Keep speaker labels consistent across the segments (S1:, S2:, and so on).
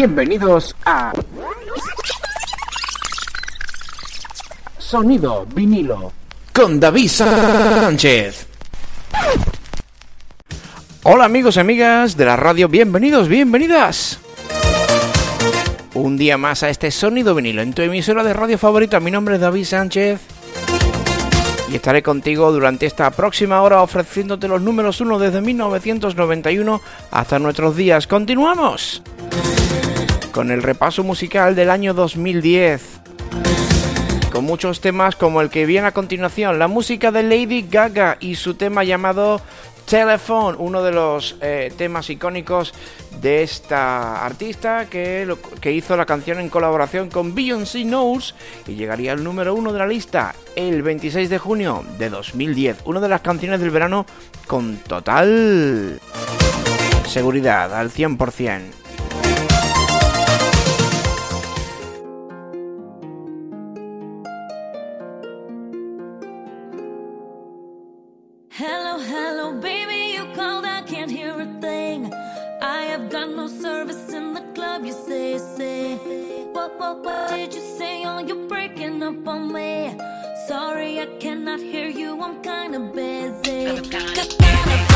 S1: Bienvenidos a Sonido vinilo con David Sánchez. Hola amigos y amigas de la radio, bienvenidos, bienvenidas. Un día más a este Sonido vinilo en tu emisora de radio favorita. Mi nombre es David Sánchez y estaré contigo durante esta próxima hora ofreciéndote los números 1 desde 1991 hasta nuestros días. ¡Continuamos! Con el repaso musical del año 2010. Con muchos temas como el que viene a continuación, la música de Lady Gaga y su tema llamado Telephone, uno de los eh, temas icónicos de esta artista que, que hizo la canción en colaboración con Beyoncé Knowles y llegaría al número uno de la lista el 26 de junio de 2010. Una de las canciones del verano con total seguridad, al 100%.
S2: Hello, hello, baby, you called, I can't hear a thing. I have got no service in the club, you say, say. What,
S3: what,
S4: what did you say? Oh, you're breaking up on me. Sorry, I cannot hear you, I'm kinda busy. I'm kinda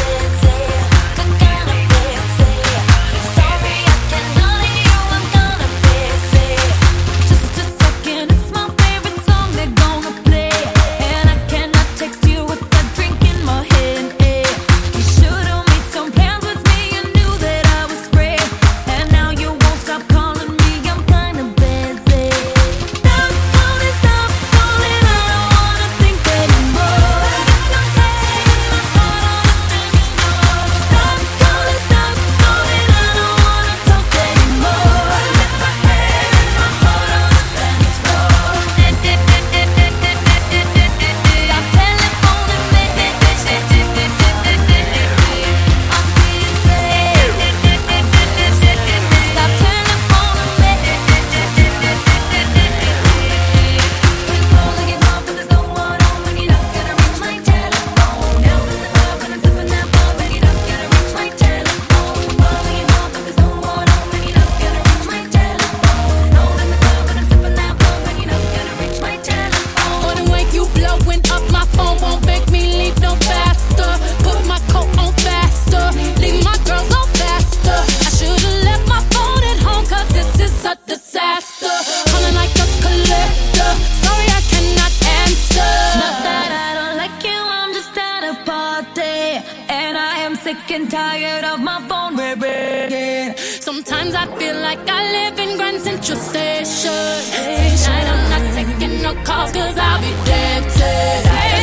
S4: like I live in Grand Central Station. Tonight I'm not taking no calls, cause I'll be dead today.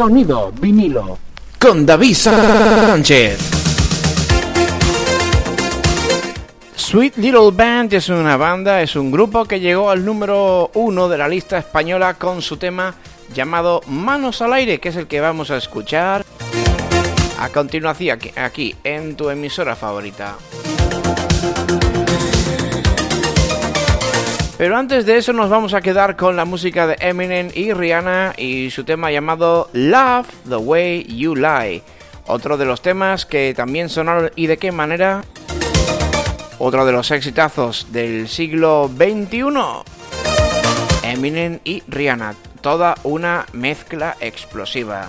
S1: Sonido vinilo. Con David Sánchez. Sweet Little Band es una banda, es un grupo que llegó al número uno de la lista española con su tema llamado Manos al Aire, que es el que vamos a escuchar a continuación aquí, aquí en tu emisora favorita. Pero antes de eso nos vamos a quedar con la música de Eminem y Rihanna y su tema llamado Love the Way You Lie. Otro de los temas que también sonaron y de qué manera. Otro de los exitazos del siglo XXI. Eminem y Rihanna. Toda una mezcla explosiva.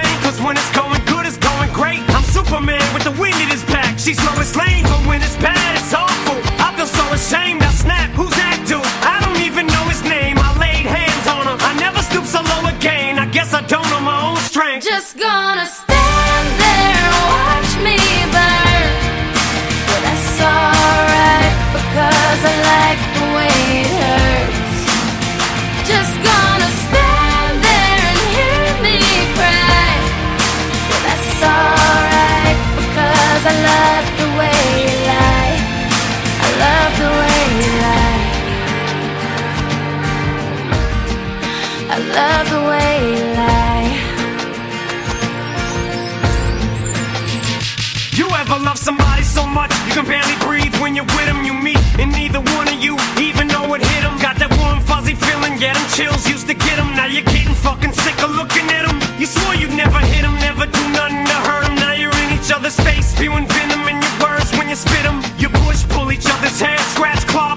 S3: Cause when it's going good, it's going great. I'm Superman with the wind in his back. She's Lois Lane, you're with? You meet, and neither one of you even know it hit them. Got that warm, fuzzy feeling, yeah, them chills used to get them. Now you're getting fucking sick of looking at them. You swore you'd never hit them, never do nothing to hurt them. Now you're in each other's face, spewing venom in your words when you spit them. You push, pull each other's hair, scratch, claw,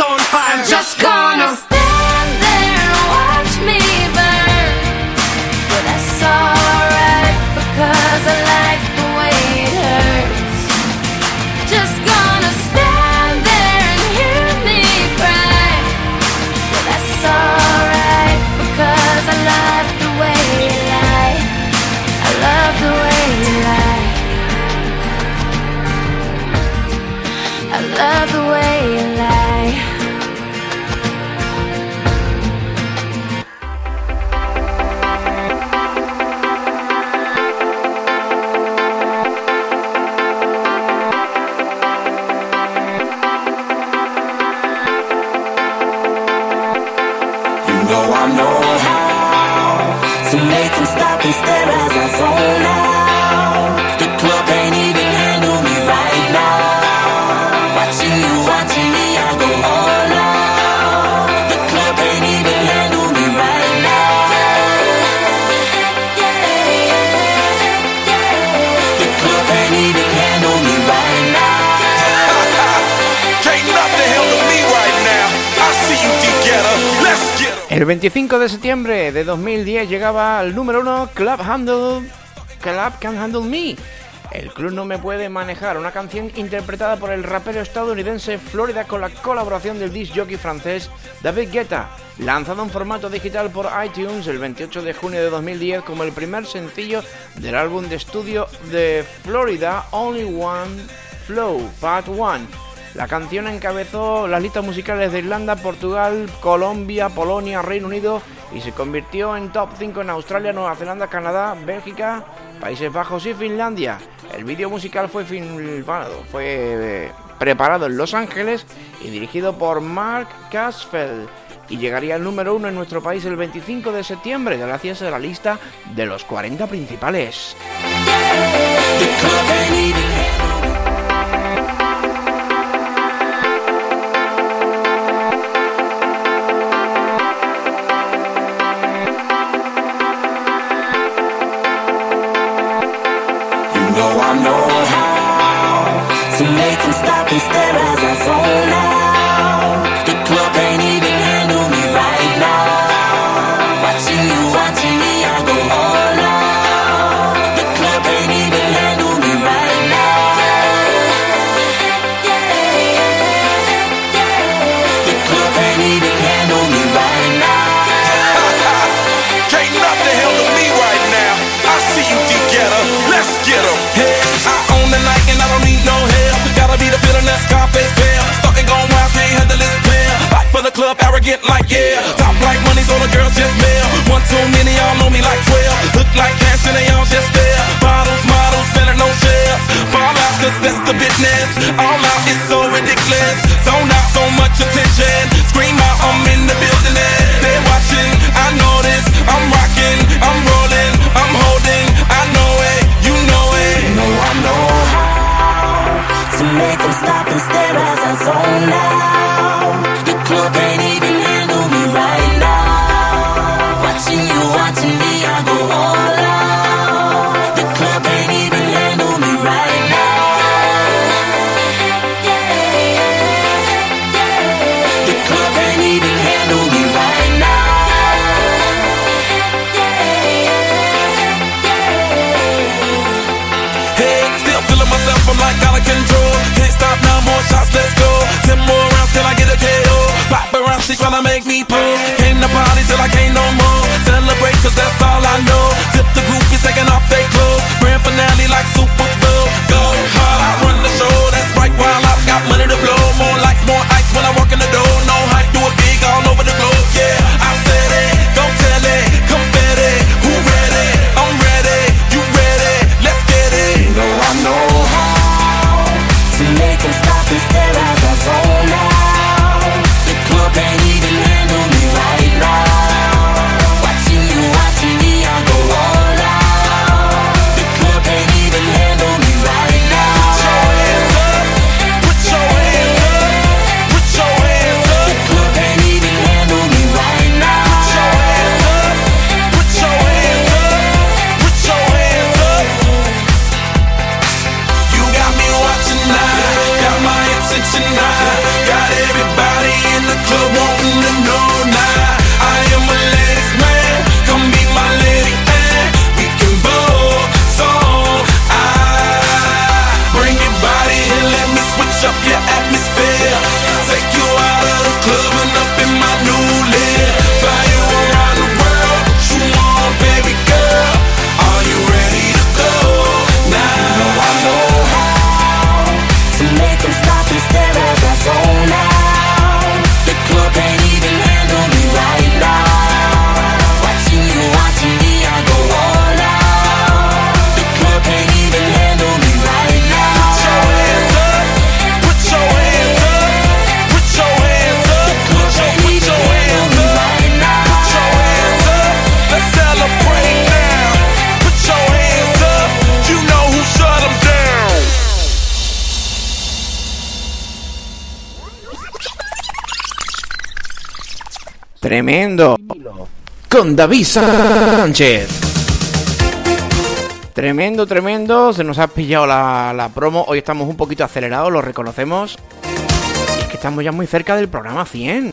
S3: On fire. Just
S1: El 25 de septiembre de 2010 llegaba al número 1 Club Handle Club Can Handle Me. El club no me puede manejar, una canción interpretada por el rapero estadounidense Florida con la colaboración del disc jockey francés David Guetta, lanzado en formato digital por iTunes el 28 de junio de 2010 como el primer sencillo del álbum de estudio de Florida Only One Flow Part 1. La canción encabezó las listas musicales de Irlanda, Portugal, Colombia, Polonia, Reino Unido y se convirtió en top 5 en Australia, Nueva Zelanda, Canadá, Bélgica, Países Bajos y Finlandia. El vídeo musical fue filmado, fue eh, preparado en Los Ángeles y dirigido por Mark Casfeld y llegaría al número 1 en nuestro país el 25 de septiembre gracias a la lista de los 40 principales.
S5: Get 'em. Hey, I see you to get up, the hill to me right now Yeah, yeah, yeah, yeah. The club can't even handle me right now. Can't
S6: nothing handle me right now. I see you together let's get
S7: up. I own the night and I don't need no help. Gotta be the feeling that Scarface feel. Starting going wild, can't handle this pill. Back for the club, arrogant like yeah. Top like money, so the girls just mail. One too many, y'all know me like 12. Look like cash and they all just there. Bottles, models, selling no shares. Fall out, cause that's the business. All out is so ridiculous. Zone out, so much attention. Scream
S8: David Sánchez. Tremendo, tremendo. Se nos ha pillado la, la promo. Hoy estamos un poquito acelerados, lo reconocemos. Y es que estamos ya muy cerca del programa 100.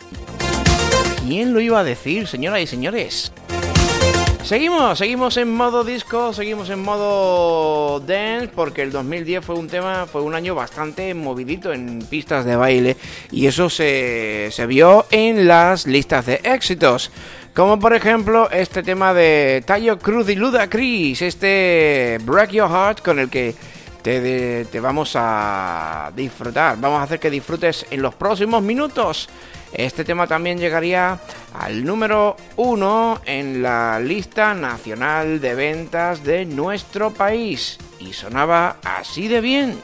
S8: ¿Quién lo iba a decir, señoras y señores? Seguimos, seguimos en modo disco, seguimos en modo dance, porque el 2010 fue un tema, fue un año bastante movidito en pistas de baile, y eso se, se vio en las listas de éxitos. Como por ejemplo este tema de Tayo Cruz y Luda Chris, este Break Your Heart con el que te, vamos a disfrutar. Vamos a hacer que disfrutes en los próximos minutos. Este tema también llegaría al número uno en la lista nacional de ventas de nuestro país. Y sonaba así de bien.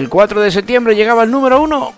S8: El 4 de septiembre llegaba el número 1.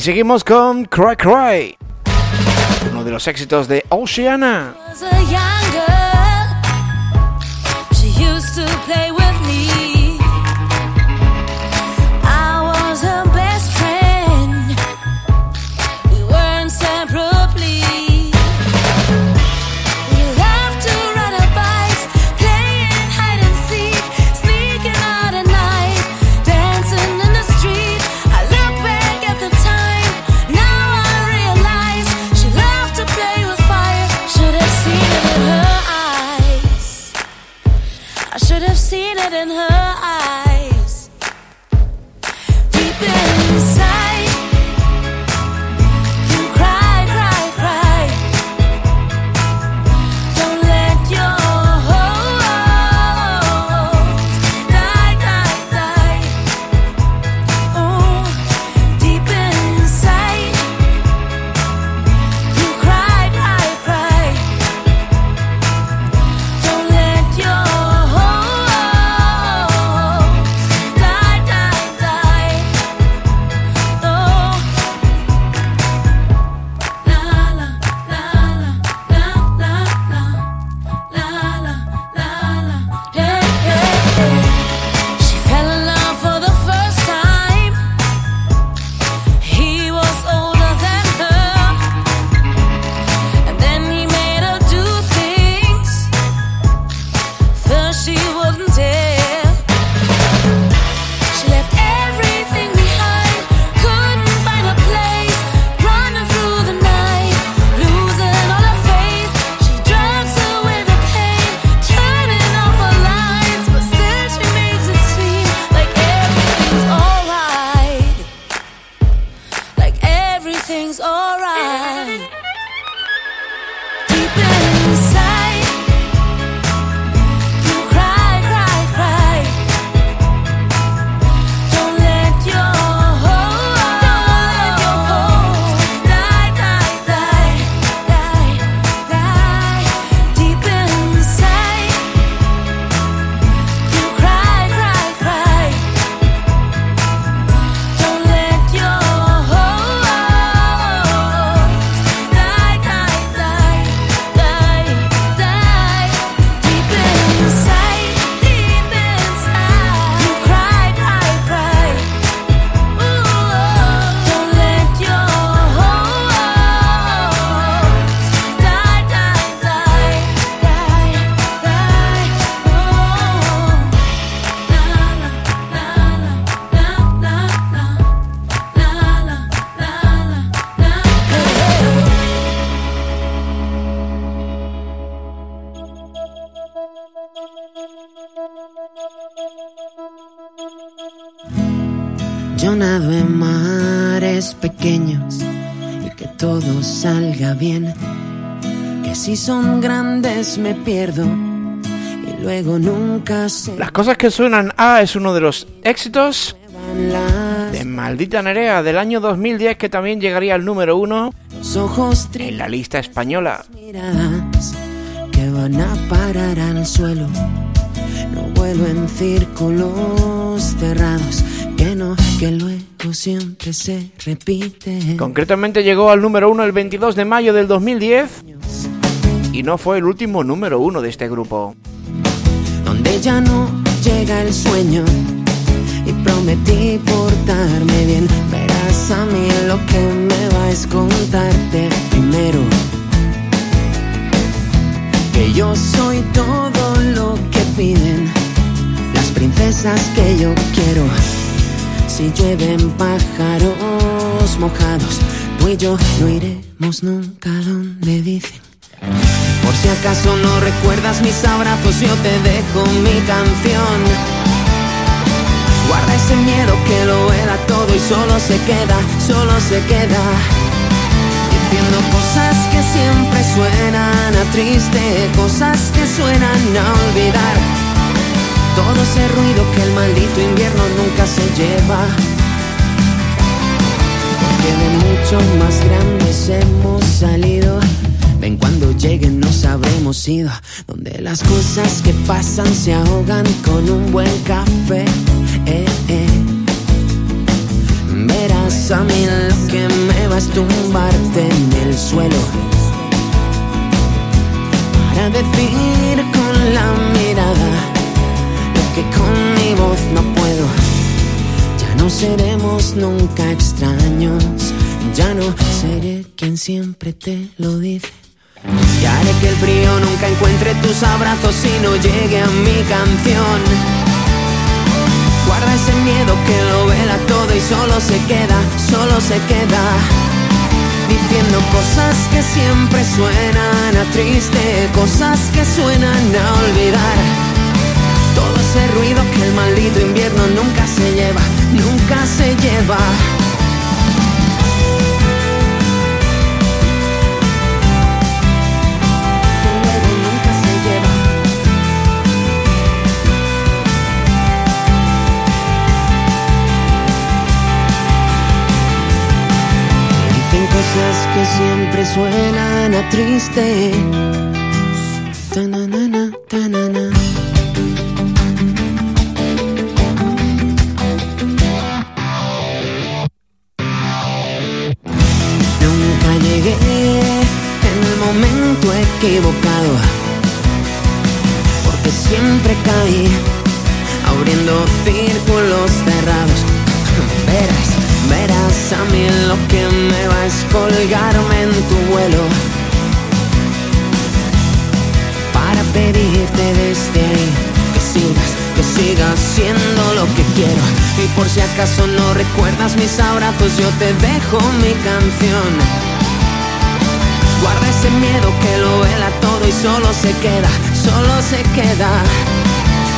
S8: Seguimos con Cry Cry, uno de los éxitos de Oceana.
S9: Son grandes me pierdo y luego nunca se
S1: Las cosas que suenan A es uno de los éxitos de Maldita Nerea del año 2010 que también llegaría al número uno en la lista española.
S9: que van a parar al suelo. No vuelo en círculos cerrados, que no, que luego siempre se repite.
S1: Concretamente llegó al número uno el 22 de mayo del 2010 y no fue el último número uno de este grupo.
S9: donde ya no llega el sueño y prometí portarme bien. Verás a mí lo que me va es contarte primero que yo soy todo lo que piden las princesas que yo quiero. Si llueven pájaros mojados, tú y yo no iremos nunca donde dicen. Por si acaso no recuerdas mis abrazos, yo te dejo mi canción. Guarda ese miedo que lo era todo y solo se queda, solo se queda. Diciendo cosas que siempre suenan a triste, cosas que suenan a olvidar. Todo ese ruido que el maldito invierno nunca se lleva. Porque de mucho más grandes hemos salido. Ven cuando lleguen nos habremos ido. Donde las cosas que pasan se ahogan con un buen café. Eh, eh. Verás a mí lo que me vas a tumbarte en el suelo. Para decir con la mirada lo que con mi voz no puedo. Ya no seremos nunca extraños. Ya no seré quien siempre te lo dice. Y haré que el frío nunca encuentre tus abrazos y no llegue a mi canción. Guarda ese miedo que lo vela todo y solo se queda, solo se queda. Diciendo cosas que siempre suenan a triste, cosas que suenan a olvidar. Todo
S10: ese ruido que el maldito invierno nunca se lleva, nunca se lleva. Cosas que siempre suenan a triste. Nunca llegué en el momento equivocado, recuerdas mis abrazos, yo te dejo mi canción. Guarda ese miedo que lo vela todo y solo se queda, solo se queda.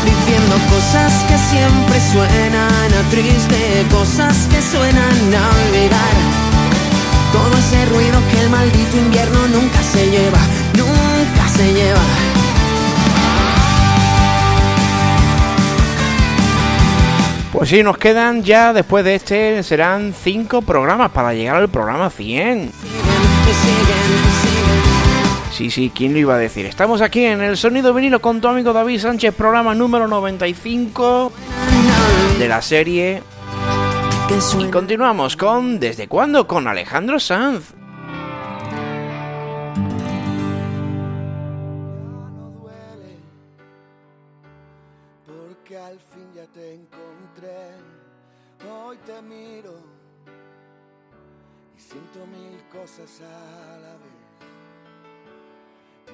S10: Diciendo cosas que siempre suenan a triste, cosas que suenan a olvidar. Todo ese ruido que el maldito invierno nunca se lleva, nunca se lleva.
S1: Pues sí, nos quedan ya después de este, serán cinco programas para llegar al programa 100.
S10: Siguen y siguen y siguen.
S1: Sí, sí, ¿quién lo iba a decir? Estamos aquí en el Sonido Vinilo con tu amigo David Sánchez, programa número 95 de la serie. Y continuamos con ¿Desde cuándo? con Alejandro Sanz.
S11: Cosas a.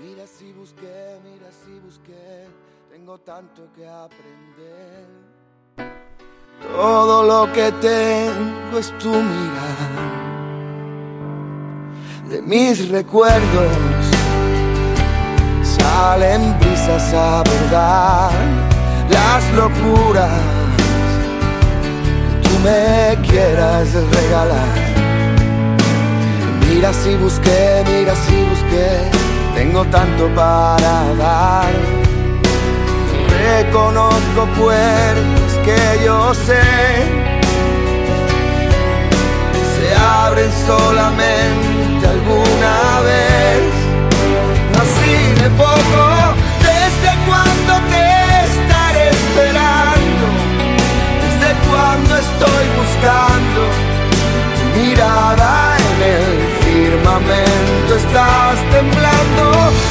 S11: Mira si busqué, mira si busqué, tengo tanto que aprender. Todo lo que tengo es tu mirar de mis recuerdos salen brisas a verdad las locuras que tú me quieras regalar. Mira si busqué, mira si busqué, tengo tanto para dar. Reconozco puertas que yo sé se abren solamente alguna vez. Así de poco, desde cuando te estaré esperando, desde cuando estoy buscando mirada en el firmamento, estás temblando.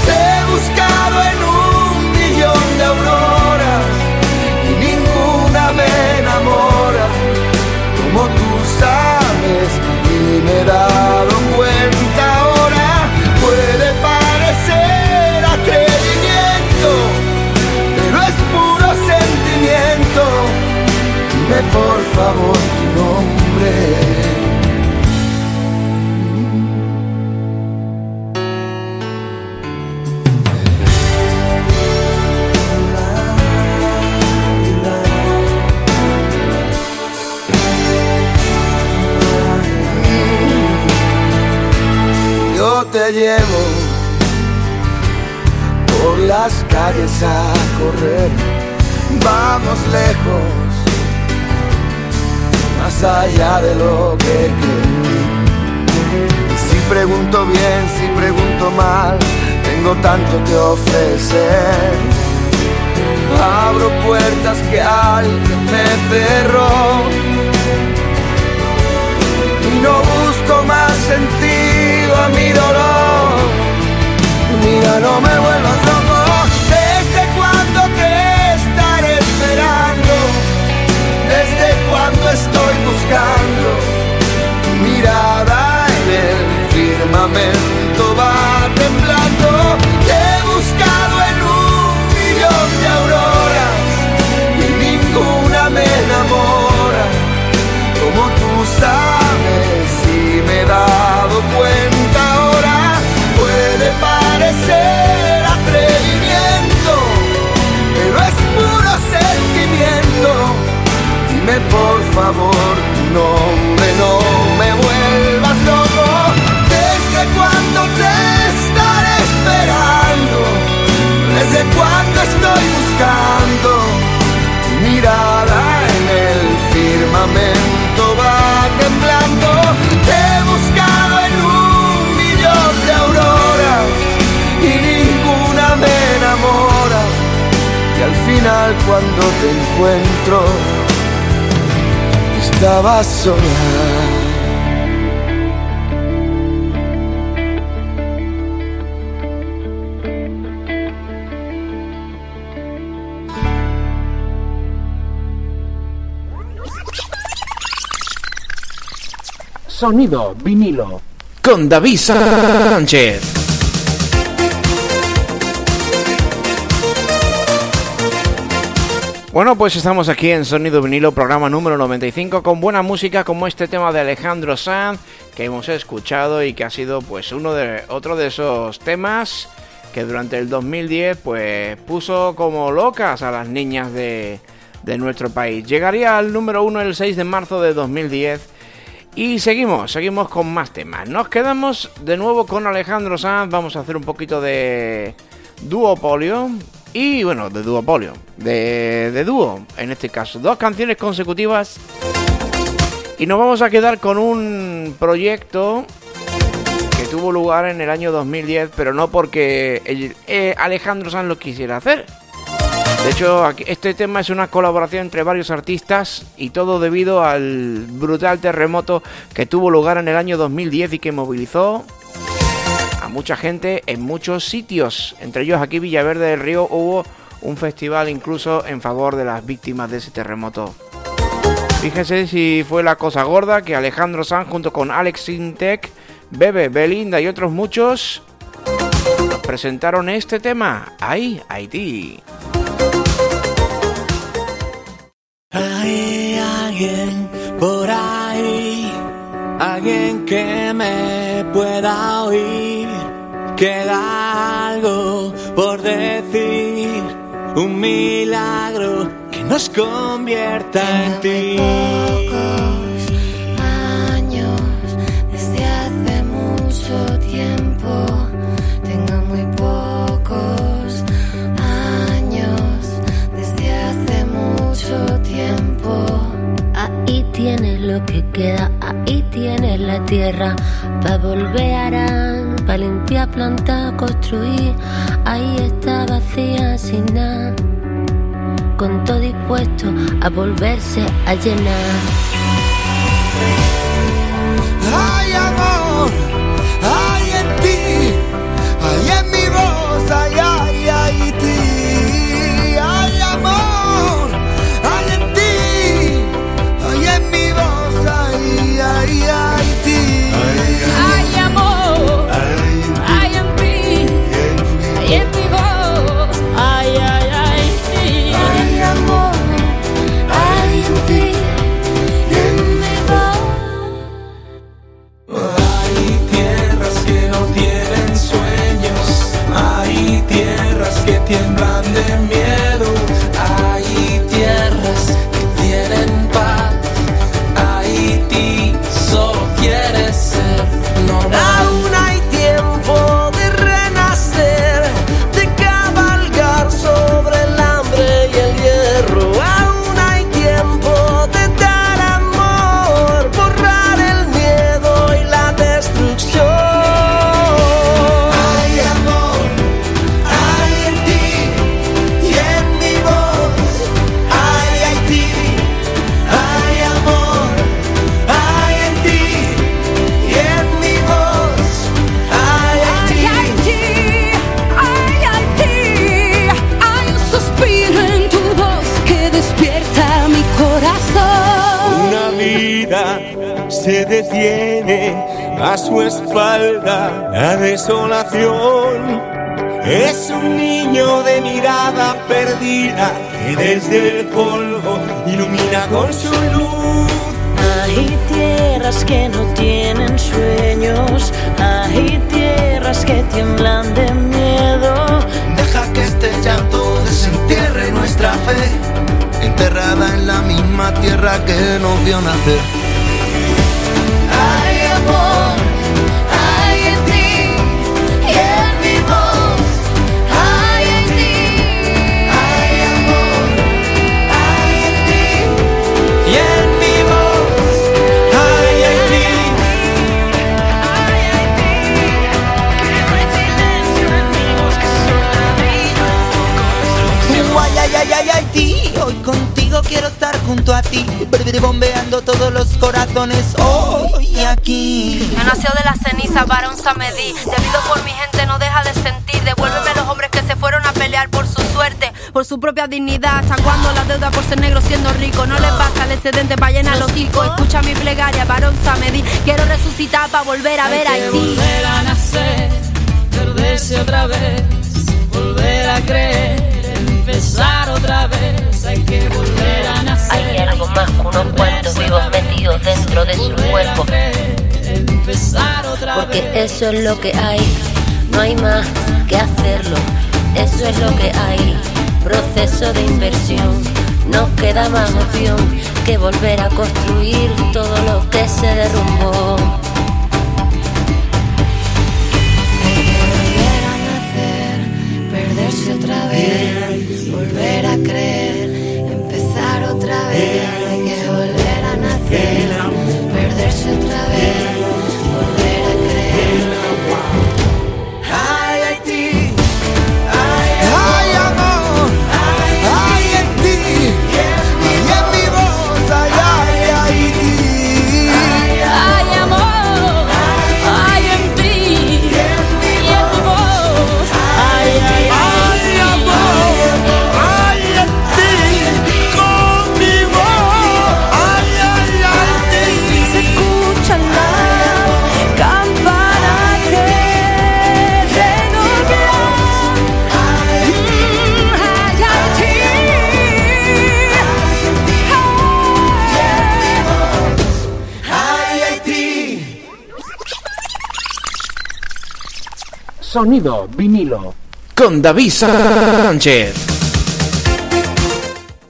S11: Te he buscado en un millón de auroras y ninguna me enamora. Como tú sabes y me he dado cuenta ahora puede parecer atrevimiento pero es puro sentimiento. Dime por favor tu nombre llevo por las calles a correr. Vamos lejos, más allá de lo que creí. Si pregunto bien, si pregunto mal, tengo tanto que ofrecer. Abro puertas que alguien me cerró y no busco más sentido mi dolor. Mira, no me vuelvas loco. ¿Desde cuándo te estaré esperando? ¿Desde cuándo estoy buscando? Mirada en el firmamento va temblando. favor, no, hombre, no me vuelvas loco. Desde cuando te estaré esperando, desde cuando estoy buscando tu mirada en el firmamento va temblando. Te he buscado en un millón de auroras y ninguna me enamora. Y al final cuando te encuentro Estaba sola.
S1: Sonido vinilo. Con David Sánchez. Bueno, pues estamos aquí en Sonido Vinilo, programa número 95, con buena música como este tema de Alejandro Sanz que hemos escuchado y que ha sido pues uno de otro de esos temas que durante el 2010 pues puso como locas a las niñas de, de nuestro país. Llegaría al número uno el 6 de marzo de 2010 y seguimos, seguimos con más temas. Nos quedamos de nuevo con Alejandro Sanz, vamos a hacer un poquito de duopolio y bueno, de duopolio, de, de dúo en este caso. Dos canciones consecutivas y nos vamos a quedar con un proyecto que tuvo lugar en el año 2010, pero no porque eh, Alejandro Sanz lo quisiera hacer. De hecho, este tema es una colaboración entre varios artistas y todo debido al brutal terremoto que tuvo lugar en el año 2010 y que movilizó mucha gente en muchos sitios. Entre ellos aquí Villaverde del Río hubo un festival incluso en favor de las víctimas de ese terremoto. Fíjense si fue la cosa gorda que Alejandro Sanz junto con Alex Sintek, Bebe, Belinda y otros muchos presentaron este tema. Ahí, Haití.
S12: Hay alguien por ahí, alguien que me pueda oír. Queda algo por decir, un milagro que nos convierta en ti.
S2: años, desde hace mucho tiempo. Tengo muy pocos años, desde hace mucho tiempo.
S13: Ahí tienes lo que queda, ahí tienes la tierra. Pa' volver pa' limpiar, plantar, construir. Ahí está vacía sin nada. Con todo dispuesto a volverse a llenar.
S11: Hay amor, hay en ti, hay
S12: tierras a su espalda la desolación. Es un niño de mirada perdida que desde el polvo ilumina con su luz.
S13: Hay tierras que no tienen sueños, hay tierras que tiemblan de miedo.
S11: Deja que este llanto desentierre nuestra fe, enterrada en la misma tierra que nos vio nacer.
S10: Ay, ay, ay, ay, Haití.
S14: ti, bombeando todos los corazones hoy aquí.
S13: Yo nació de la ceniza, varón Samedí. Debido por mi gente no deja de sentir. Devuélveme los hombres que se fueron a pelear por su suerte, por su propia dignidad. ¿Hasta cuando la deuda por ser negro siendo rico? No le basta el excedente para llenar los hocico. Escucha mi plegaria, varón Samedí. Quiero resucitar para volver a ver a Haití.
S15: volver a nacer, perderse otra vez, volver a creer, empezar otra vez. Hay que.
S13: Hay algo más que unos cuantos vivos metidos dentro de su cuerpo. Porque eso es lo que hay, no hay más que hacerlo. Eso es lo que hay, proceso de inversión. No queda más opción que volver a construir todo lo que se derrumbó.
S15: volver a nacer, perderse otra vez,
S1: Sonido vinilo. Con David Sánchez.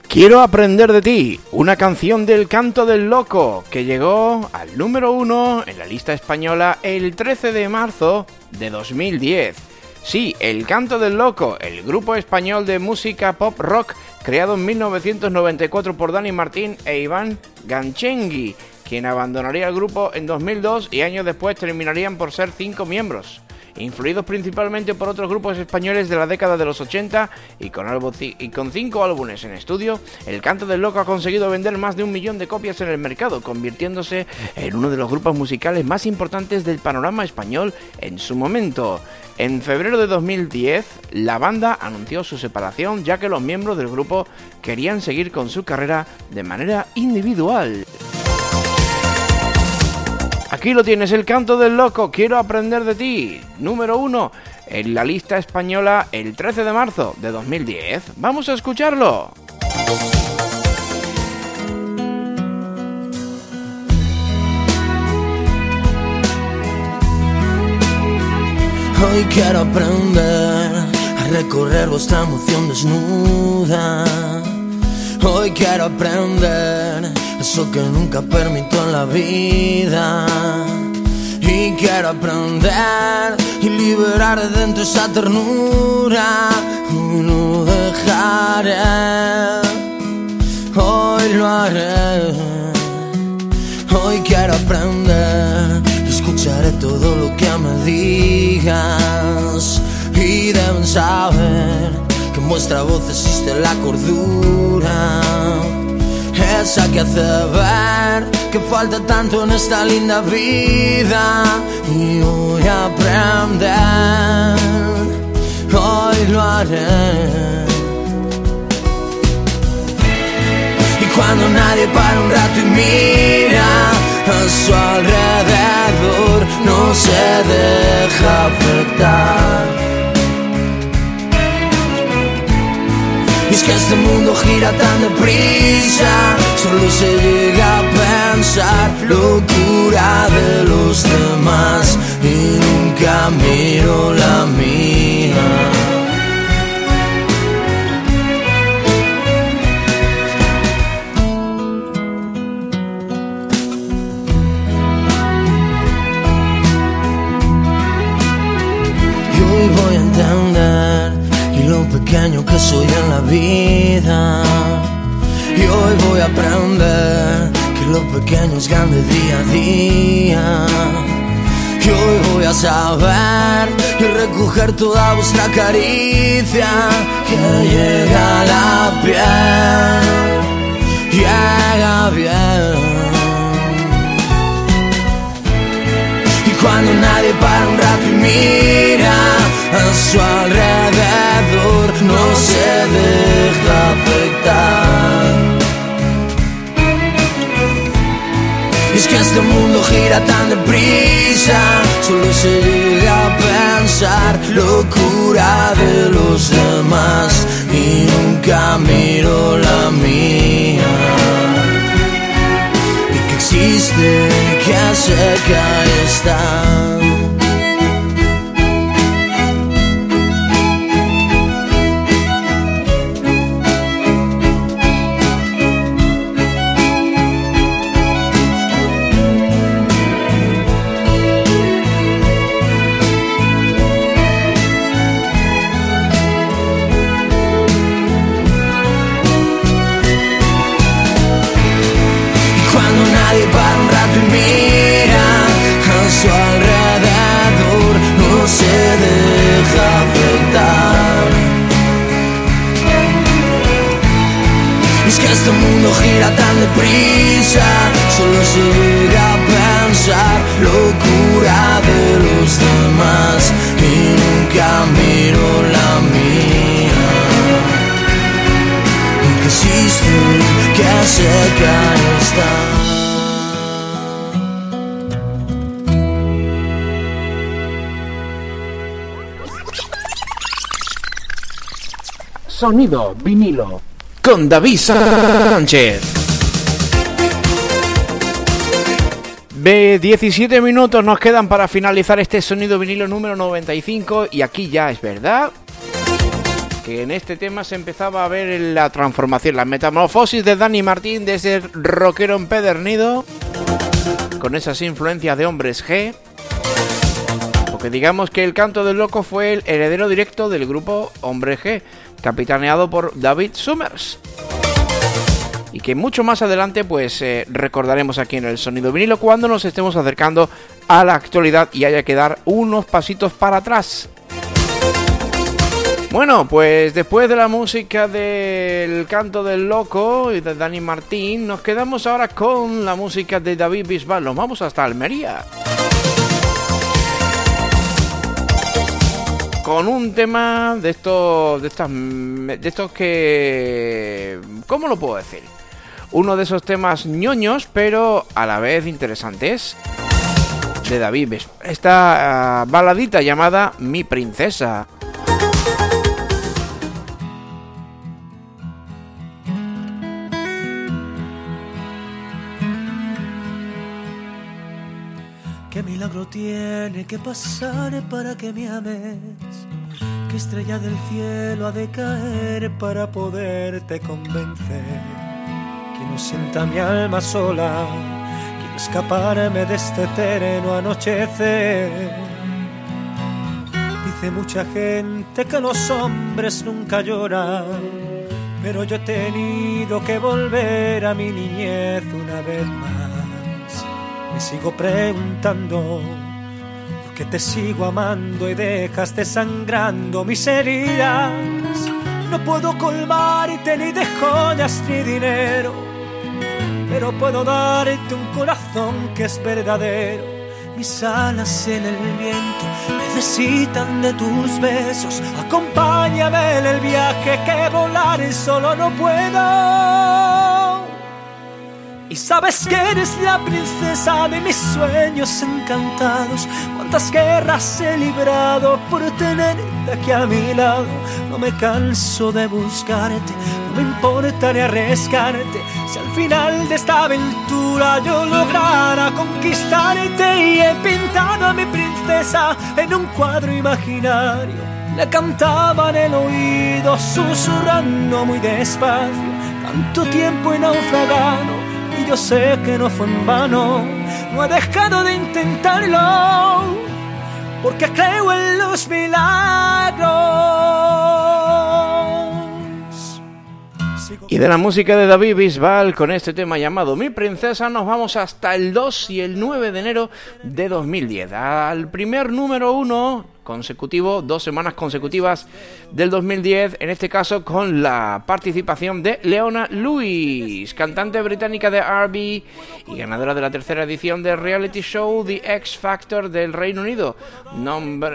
S1: Quiero aprender de ti, una canción del canto del loco que llegó al número uno en la lista española el 13 de marzo de 2010. Sí, El Canto del Loco, el grupo español de música pop rock creado en 1994 por Dani Martín e Iván Ganchengui, quien abandonaría el grupo en 2002 y años después terminarían por ser cinco miembros. Influidos principalmente por otros grupos españoles de la década de los 80 y con, cinco álbumes en estudio, El Canto del Loco ha conseguido vender más de un millón de copias en el mercado, convirtiéndose en uno de los grupos musicales más importantes del panorama español en su momento. En febrero de 2010, la banda anunció su separación ya que los miembros del grupo querían seguir con su carrera de manera individual. Aquí lo tienes, el canto del loco, quiero aprender de ti. Número uno en la lista española el 13 de marzo de 2010. Vamos a escucharlo.
S9: Hoy quiero aprender a recorrer vuestra emoción desnuda. Hoy quiero aprender eso que nunca permito en la vida. Y quiero aprender y liberar de dentro esa ternura. Y no dejaré, hoy lo haré. Hoy quiero aprender escucharé todo lo que me digas. Y deben saber que en vuestra voz existe la cordura. Esa que hace ver que falta tanto en esta linda vida. Y voy a aprender, hoy lo haré. Y cuando nadie para un rato y mira a su alrededor, no se deja afectar. Es que este mundo gira tan deprisa, solo se llega a pensar locura de los demás y nunca miro la soy en la vida. Y hoy voy a aprender que lo pequeño es grande día a día. Y hoy voy a saber y recoger toda vuestra caricia que llega la piel. llega bien. Cuando nadie para un rato y mira a su alrededor, no se deja afectar. Y es que este mundo gira tan deprisa, solo se llega a pensar locura de los demás y nunca miro la mía. Y que existe, que está. Es que este mundo gira tan deprisa, solo se llega a pensar locura de los demás y nunca miro la mía. Que existe, que cerca está.
S1: Sonido vinilo con David Sánchez. De 17 minutos nos quedan para finalizar este sonido vinilo número 95 y aquí ya es verdad que en este tema se empezaba a ver la transformación, la metamorfosis de Dani Martín de ese rockero empedernido con esas influencias de hombres G. Porque digamos que el canto del loco fue el heredero directo del grupo Hombre G, capitaneado por David Summers. Y que mucho más adelante pues eh, recordaremos aquí en el sonido vinilo cuando nos estemos acercando a la actualidad y haya que dar unos pasitos para atrás. Bueno, pues después de la música del canto del loco y de Dani Martín, nos quedamos ahora con la música de David Bisbal. Nos vamos hasta Almería. Con un tema de estos, de estas, de estos que, ¿cómo lo puedo decir? Uno de esos temas ñoños, pero a la vez interesantes. De David. Esta ah, baladita llamada Mi Princesa.
S16: Milagro tiene que pasar para que me ames? ¿Qué estrella del cielo ha de caer para poderte convencer? Que no sienta mi alma sola, quiero escaparme de este eterno anochecer. Dice mucha gente que los hombres nunca lloran, pero yo he tenido que volver a mi niñez una vez más. Me sigo preguntando por qué te sigo amando y dejaste sangrando mis heridas. No puedo colmarte ni de joyas ni dinero, pero puedo darte un corazón que es verdadero. Mis alas en el viento necesitan de tus besos. Acompáñame en el viaje que volar solo no puedo. Y sabes que eres la princesa de mis sueños encantados. Cuántas guerras he librado por tenerte aquí a mi lado. No me canso de buscarte, no me importa ni arriesgarte. Si al final de esta aventura yo lograra conquistarte y he pintado a mi princesa en un cuadro imaginario. Le cantaba en el oído, susurrando muy despacio. Tanto tiempo he naufragado y yo sé que no fue en vano. No he dejado de intentarlo, porque creo en los milagros.
S1: Y de la música de David Bisbal con este tema llamado Mi Princesa nos vamos hasta el 2 y el 9 de enero de 2010. Al primer número uno consecutivo, dos semanas consecutivas del 2010, en este caso con la participación de Leona Lewis, cantante británica de RB y ganadora de la tercera edición del reality show The X Factor del Reino Unido,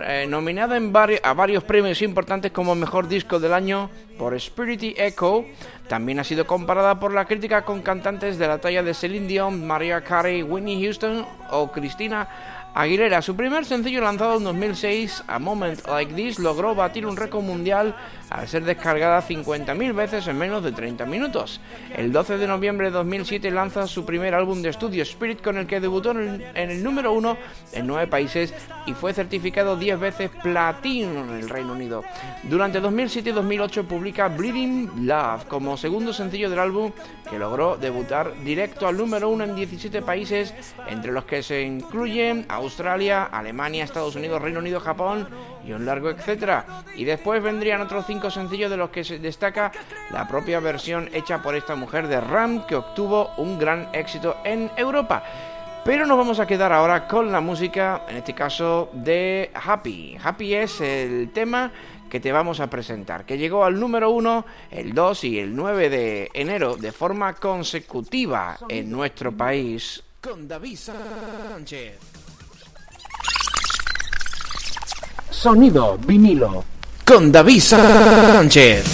S1: eh, nominada en vari- a varios premios importantes como Mejor Disco del Año por Spirity Echo, también ha sido comparada por la crítica con cantantes de la talla de Celine Dion, Mariah Carey, Whitney Houston o Christina Aguilera. Su primer sencillo lanzado en 2006, A Moment Like This, logró batir un récord mundial al ser descargada 50.000 veces en menos de 30 minutos. El 12 de noviembre de 2007 lanza su primer álbum de estudio, Spirit, con el que debutó en el, número uno en nueve países y fue certificado 10 veces platino en el Reino Unido. Durante 2007 y 2008 publica Bleeding Love como segundo sencillo del álbum que logró debutar directo al número uno en 17 países, entre los que se incluyen Australia, Alemania, Estados Unidos, Reino Unido, Japón y un largo etcétera. Y después vendrían otros cinco sencillos de los que se destaca la propia versión hecha por esta mujer de Ram que obtuvo un gran éxito en Europa. Pero nos vamos a quedar ahora con la música, en este caso de Happy. Happy es el tema que te vamos a presentar, que llegó al número uno el 2 y el 9 de enero de forma consecutiva en nuestro país.
S17: Con David Sánchez.
S1: Sonido vinilo con David Sánchez.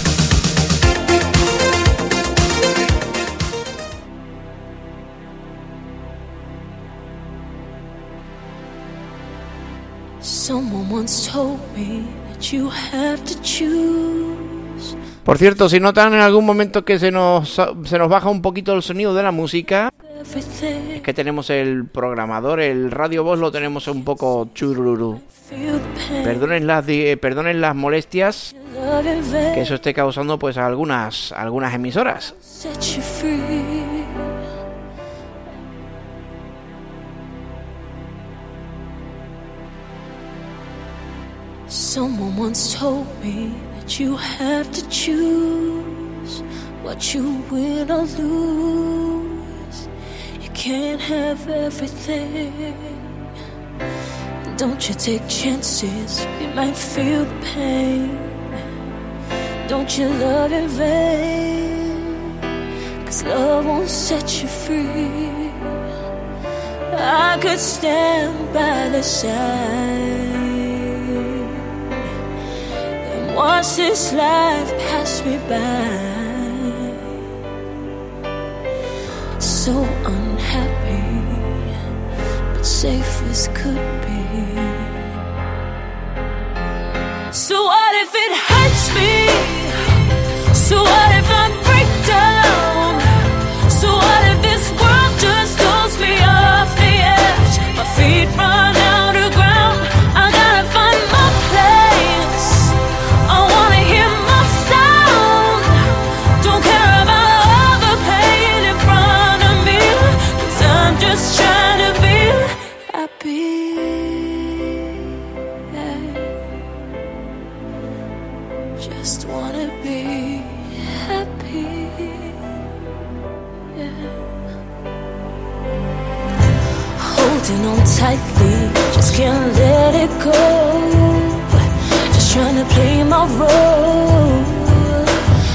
S2: Someone once told me that you have to choose.
S1: Por cierto, si notan en algún momento que se nos, se nos baja un poquito el sonido de la música. Es que tenemos el programador, el radio voz lo tenemos un poco chururú. Perdonen las, eh, perdonen las molestias que eso esté causando pues a algunas, a algunas emisoras.
S2: Someone once told me that you have to choose what you win or lose. Can't have everything. Don't you take chances, you might feel the pain. Don't you love in vain? Cause love won't set you free. I could stand by the side and watch this life pass me by. So safe as could be. So what if it hurts me? So to play my role.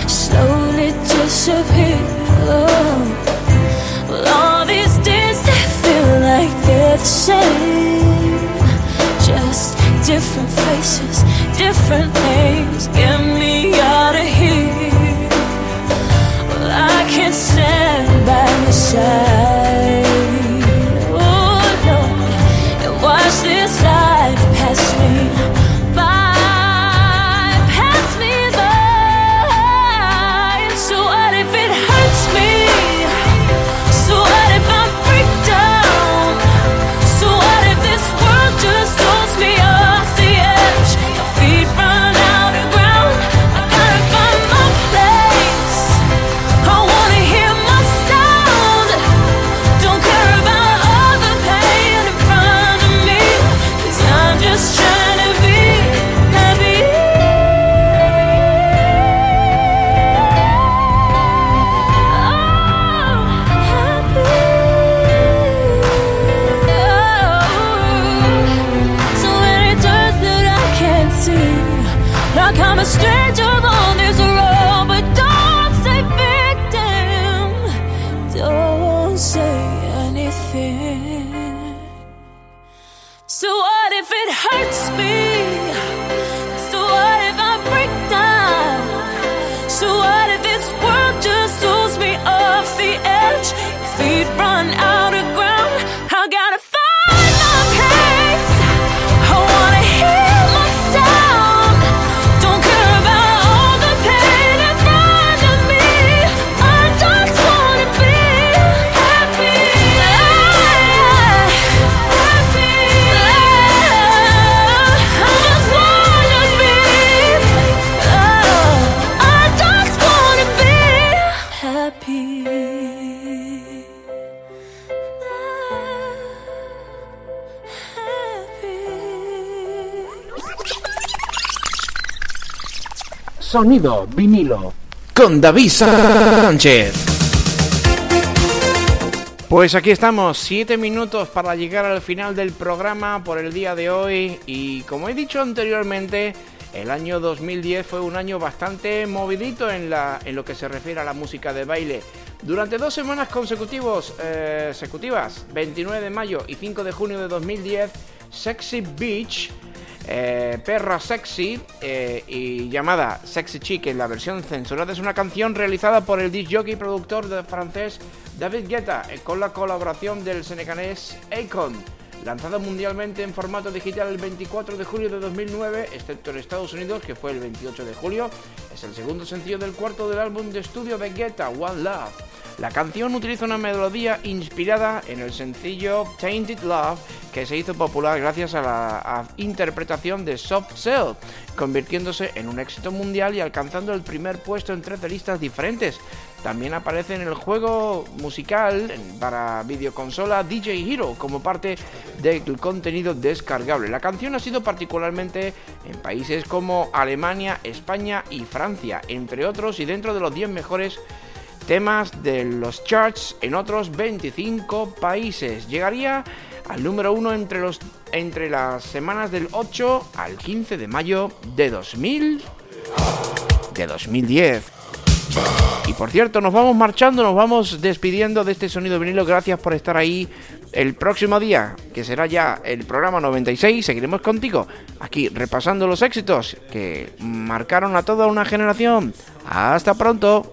S2: Slowly disappear. Well, all these days they feel like they're the same. Just different faces, different
S1: Sonido vinilo con David Sánchez. Pues aquí estamos, siete minutos para llegar al final del programa por el día de hoy y como he dicho anteriormente, el año 2010 fue un año bastante movidito en, la, en lo que se refiere a la música de baile. Durante dos semanas consecutivos, eh, consecutivas, 29 de mayo y 5 de junio de 2010, Sexy Beach eh, Perra Sexy eh, y llamada Sexy Chick en la versión censurada es una canción realizada por el disc productor de francés David Guetta eh, con la colaboración del senegalés Akon. Lanzado mundialmente en formato digital el 24 de julio de 2009, excepto en Estados Unidos, que fue el 28 de julio, es el segundo sencillo del cuarto del álbum de estudio de Guetta, One Love. La canción utiliza una melodía inspirada en el sencillo Tainted Love, que se hizo popular gracias a la interpretación de Soft Cell, convirtiéndose en un éxito mundial y alcanzando el primer puesto en 13 listas diferentes. También aparece en el juego musical para videoconsola DJ Hero como parte del contenido descargable. La canción ha sido particularmente en países como Alemania, España y Francia, entre otros, y dentro de los 10 mejores temas de los charts en otros 25 países. Llegaría al número 1 entre, entre las semanas del 8 al 15 de mayo de 2000 de 2010. Y por cierto, nos vamos marchando, nos vamos despidiendo de este sonido vinilo. Gracias por estar ahí. El próximo día, que será ya el programa 96, seguiremos contigo aquí repasando los éxitos que marcaron a toda una generación. Hasta pronto.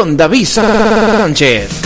S7: Con David Sánchez.